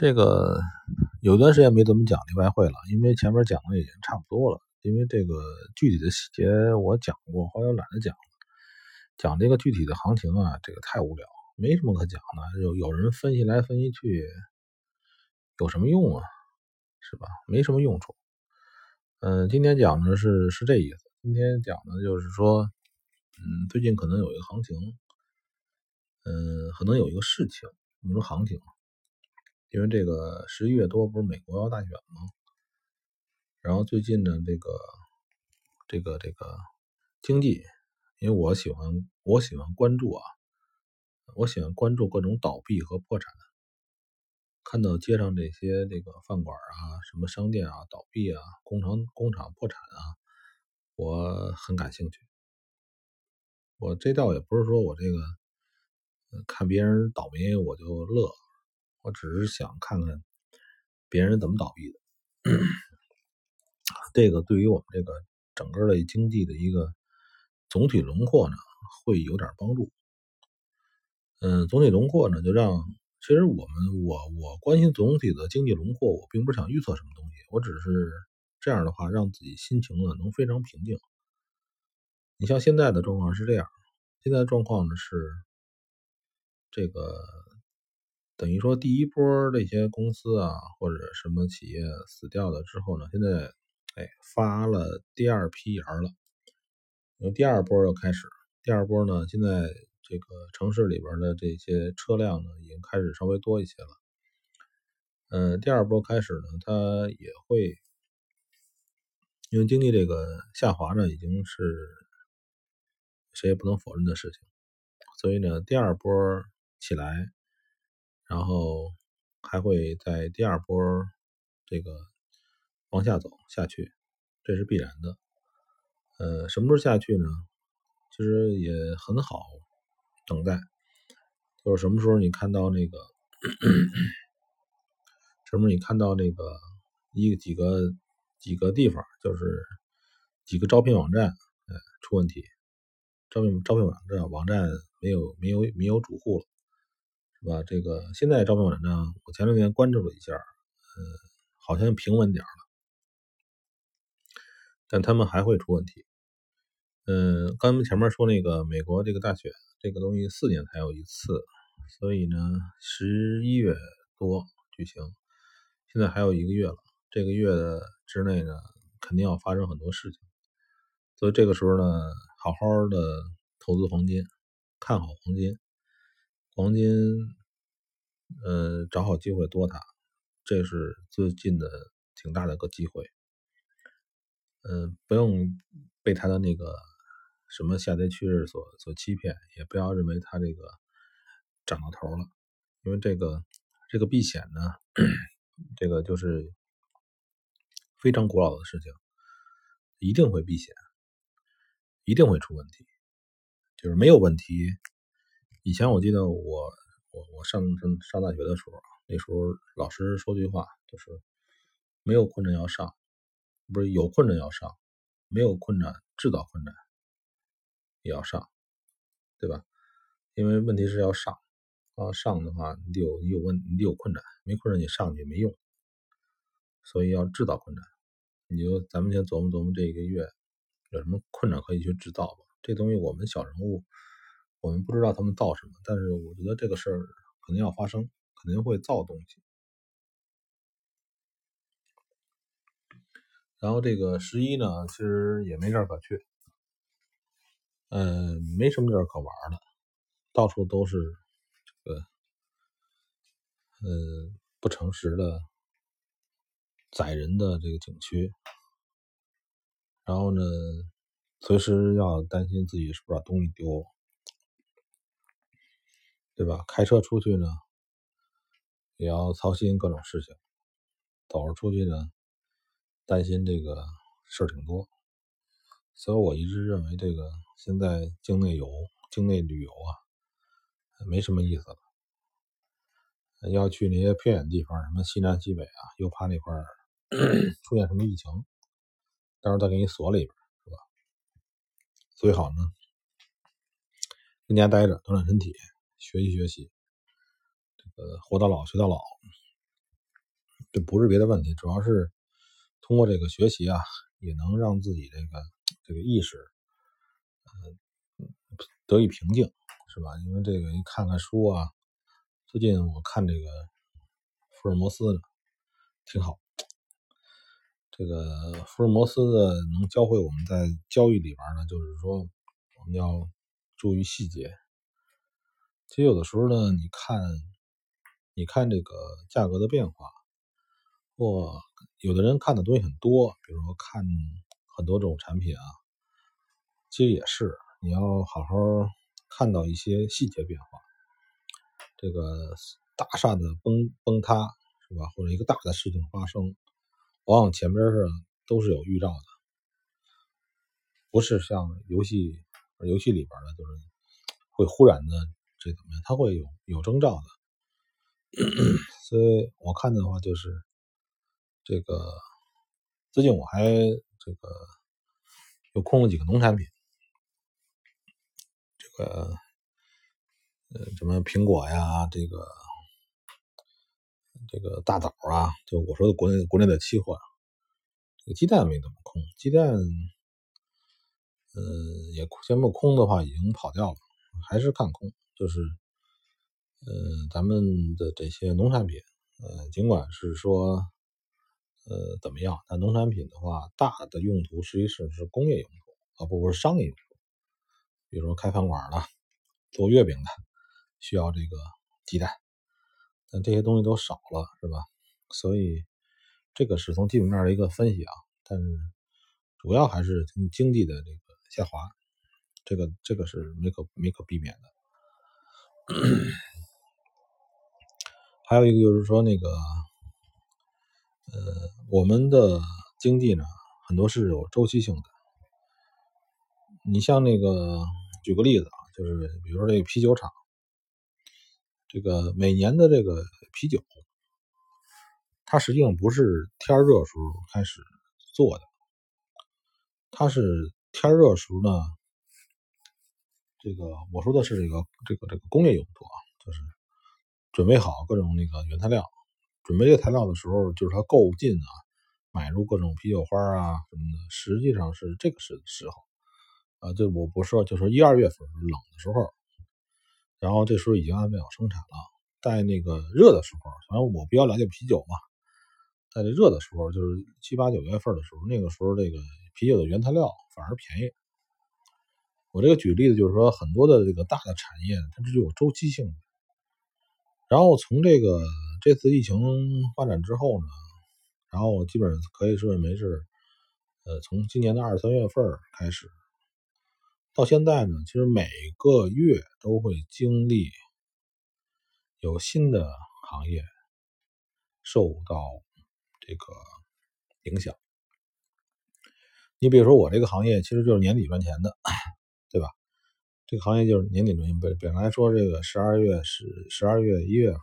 这个有段时间没怎么讲例外汇了，因为前面讲的已经差不多了。因为这个具体的细节我讲过，后来懒得讲了。讲这个具体的行情啊，这个太无聊，没什么可讲的。有有人分析来分析去，有什么用啊？是吧？没什么用处。嗯，今天讲的是是这意思。今天讲的就是说，嗯，最近可能有一个行情，嗯，可能有一个事情，你说行情。因为这个十一月多不是美国要大选吗？然后最近呢，这个这个这个经济，因为我喜欢我喜欢关注啊，我喜欢关注各种倒闭和破产，看到街上这些这个饭馆啊、什么商店啊倒闭啊、工厂工厂破产啊，我很感兴趣。我这倒也不是说我这个看别人倒霉我就乐。我只是想看看别人怎么倒闭的，这个对于我们这个整个的经济的一个总体轮廓呢，会有点帮助。嗯，总体轮廓呢，就让其实我们我我关心总体的经济轮廓，我并不是想预测什么东西，我只是这样的话，让自己心情呢能非常平静。你像现在的状况是这样，现在状况呢是这个。等于说，第一波这些公司啊，或者什么企业死掉了之后呢，现在哎发了第二批芽了，有第二波要开始。第二波呢，现在这个城市里边的这些车辆呢，已经开始稍微多一些了。嗯，第二波开始呢，它也会因为经济这个下滑呢，已经是谁也不能否认的事情，所以呢，第二波起来。然后还会在第二波这个往下走下去，这是必然的。呃，什么时候下去呢？其实也很好等待，就是什么时候你看到那个，什么时候你看到那个一几个几个地方，就是几个招聘网站，呃，出问题，招聘招聘网站网站没有没有没有主户了。是吧？这个现在招聘网站，我前两天关注了一下，呃，好像平稳点了，但他们还会出问题。嗯，刚才前面说那个美国这个大选，这个东西四年才有一次，所以呢，十一月多举行，现在还有一个月了，这个月之内呢，肯定要发生很多事情，所以这个时候呢，好好的投资黄金，看好黄金。黄金，呃，找好机会多它，这是最近的挺大的个机会。嗯，不用被它的那个什么下跌趋势所所欺骗，也不要认为它这个涨到头了，因为这个这个避险呢，这个就是非常古老的事情，一定会避险，一定会出问题，就是没有问题。以前我记得我我我上上上大学的时候，那时候老师说句话，就是没有困难要上，不是有困难要上，没有困难制造困难也要上，对吧？因为问题是要上啊，上的话你得有你有问你得有困难，没困难你上去没用，所以要制造困难。你就咱们先琢磨琢磨这一个月有什么困难可以去制造吧。这东西我们小人物。我们不知道他们造什么，但是我觉得这个事儿肯定要发生，肯定会造东西。然后这个十一呢，其实也没地儿可去，嗯，没什么地儿可玩的，到处都是这个，呃，不诚实的、宰人的这个景区。然后呢，随时要担心自己是不是把东西丢。对吧？开车出去呢，也要操心各种事情；走着出去呢，担心这个事儿挺多。所以我一直认为，这个现在境内游、境内旅游啊，没什么意思了。要去那些偏远地方，什么西南西北啊，又怕那块儿 出现什么疫情，到时候再给你锁里边，是吧？最好呢，在家待着，锻炼身体。学习学习，这个活到老学到老。这不是别的问题，主要是通过这个学习啊，也能让自己这个这个意识，呃，得以平静，是吧？因为这个一看看书啊，最近我看这个福尔摩斯，挺好。这个福尔摩斯的能教会我们在交易里边呢，就是说我们要注意细节。其实有的时候呢，你看，你看这个价格的变化，或有的人看的东西很多，比如说看很多种产品啊，其实也是你要好好看到一些细节变化。这个大厦的崩崩塌是吧？或者一个大的事情发生。往往前边是都是有预兆的，不是像游戏游戏里边的，就是会忽然的这怎么样？它会有有征兆的。所以我看的话，就是这个最近我还这个又空了几个农产品，这个呃什么苹果呀，这个。这个大枣啊，就我说的国内国内的期货，这个鸡蛋没怎么空，鸡蛋，呃，也全部空的话已经跑掉了，还是看空，就是，呃，咱们的这些农产品，呃，尽管是说，呃，怎么样，但农产品的话，大的用途实际上是工业用途啊，不不是商业用途，比如说开饭馆的，做月饼的，需要这个鸡蛋。但这些东西都少了，是吧？所以这个是从基本面的一个分析啊，但是主要还是从经济的这个下滑，这个这个是没可没可避免的。还有一个就是说那个，呃，我们的经济呢，很多是有周期性的。你像那个，举个例子啊，就是比如说这个啤酒厂。这个每年的这个啤酒，它实际上不是天热时候开始做的，它是天热时候呢，这个我说的是这个这个这个工业用途啊，就是准备好各种那个原材料，准备这材料的时候，就是它购进啊，买入各种啤酒花啊什么的，实际上是这个时时候啊，这我不说，就说一二月份冷的时候。然后这时候已经安排好生产了，在那个热的时候，反正我比较了解啤酒嘛，在这热的时候，就是七八九月份的时候，那个时候这个啤酒的原材料反而便宜。我这个举例子就是说，很多的这个大的产业，它是有周期性的。然后从这个这次疫情发展之后呢，然后我基本上可以说认为是，呃，从今年的二三月份开始。到现在呢，其实每个月都会经历有新的行业受到这个影响。你比如说我这个行业，其实就是年底赚钱的，对吧？这个行业就是年底赚钱。本本来说这个十二月十十二月一月份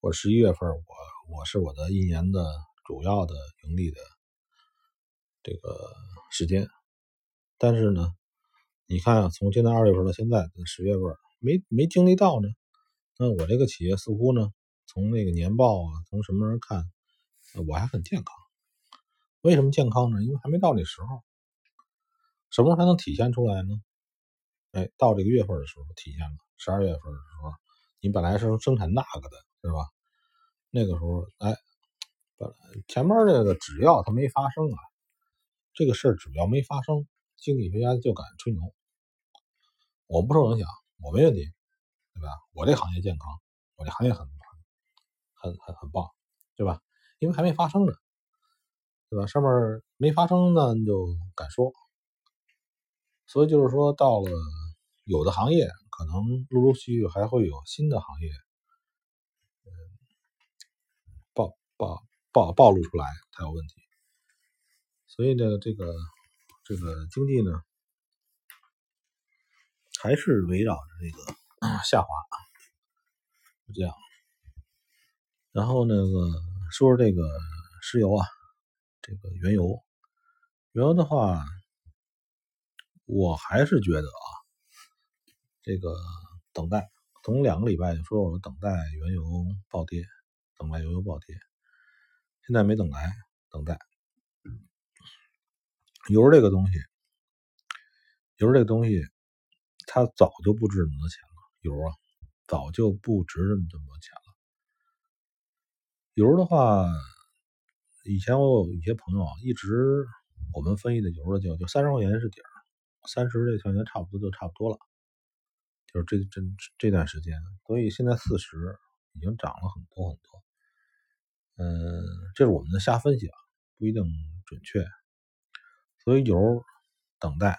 或十一月份，我我是我的一年的主要的盈利的这个时间，但是呢。你看啊，从今年二月份到现在十月份，没没经历到呢。那我这个企业似乎呢，从那个年报啊，从什么时候看，我还很健康。为什么健康呢？因为还没到那时候。什么时候才能体现出来呢？哎，到这个月份的时候体现了。十二月份的时候，你本来是生产那个的，是吧？那个时候，哎，本来前面这个只要它没发生啊，这个事儿只要没发生，经济学家就敢吹牛。我不受影响，我没问题，对吧？我这行业健康，我这行业很很很很棒，对吧？因为还没发生呢，对吧？上面没发生呢，你就敢说。所以就是说，到了有的行业，可能陆陆续续还会有新的行业，嗯，暴暴暴暴露出来才有问题。所以呢，这个这个经济呢。还是围绕着这个 下滑，就这样。然后那个说说这个石油啊，这个原油，原油的话，我还是觉得啊，这个等待，从两个礼拜就说我等待原油暴跌，等待原油暴跌。现在没等来，等待。油这个东西，油这个东西，它早就不值那么多钱了。油啊，早就不值这么这么多钱了。油的话，以前我有一些朋友啊，一直我们分析的油的就就三十块钱是底儿，三十这条件差不多就差不多了。就是这这这段时间，所以现在四十已经涨了很多很多。嗯，这是我们的瞎分析啊，不一定准确。所以油等待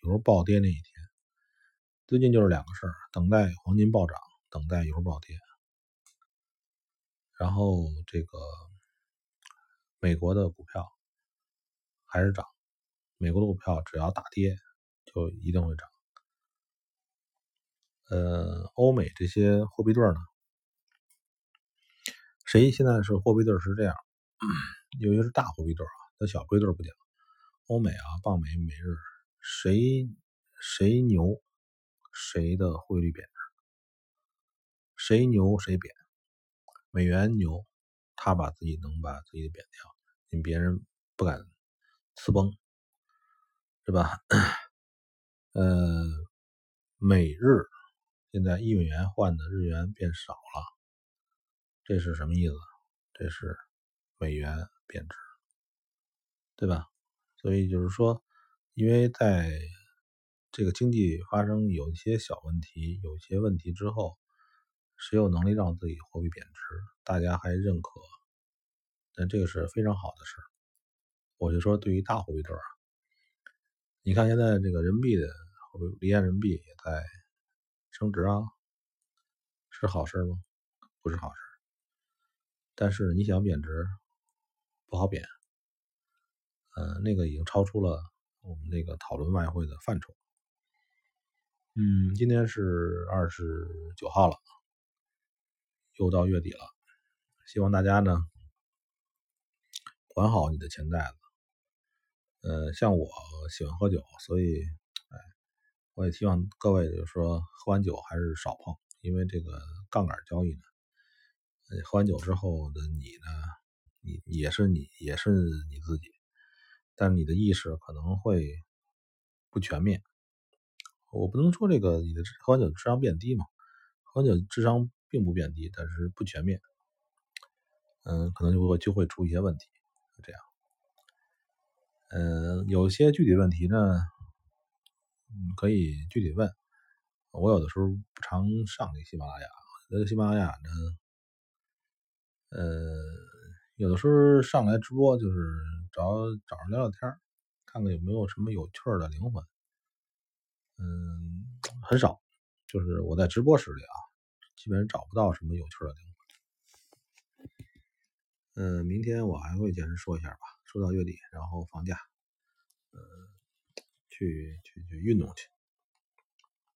有时候暴跌那一天，最近就是两个事儿：等待黄金暴涨，等待油暴跌。然后这个美国的股票还是涨，美国的股票只要大跌就一定会涨。呃，欧美这些货币对呢，谁现在是货币对是这样？尤其是大货币对啊，那小货币对不讲。欧美啊，镑美、美日，谁谁牛，谁的汇率贬值；谁牛谁贬。美元牛，他把自己能把自己贬掉，你别人不敢呲崩，是吧？呃，美日现在一美元换的日元变少了，这是什么意思？这是美元贬值，对吧？所以就是说，因为在这个经济发生有一些小问题、有一些问题之后，谁有能力让自己货币贬值，大家还认可，那这个是非常好的事我就说，对于大货币对儿，你看现在这个人民币的离岸人民币也在升值啊，是好事吗？不是好事。但是你想贬值，不好贬。呃，那个已经超出了我们那个讨论外汇的范畴。嗯，今天是二十九号了，又到月底了，希望大家呢管好你的钱袋子。呃，像我喜欢喝酒，所以，我也希望各位就是说喝完酒还是少碰，因为这个杠杆交易呢，喝完酒之后的你呢，你也是你也是你自己。但你的意识可能会不全面，我不能说这个你的喝完酒智商变低嘛，喝完酒智商并不变低，但是不全面，嗯，可能就会就会出一些问题，这样，嗯，有些具体问题呢，可以具体问，我有的时候不常上这喜马拉雅，这喜马拉雅呢，呃。有的时候上来直播就是找找人聊聊天看看有没有什么有趣的灵魂。嗯，很少，就是我在直播室里啊，基本上找不到什么有趣的灵魂。嗯，明天我还会简单说一下吧，说到月底，然后放假，嗯，去去去运动去。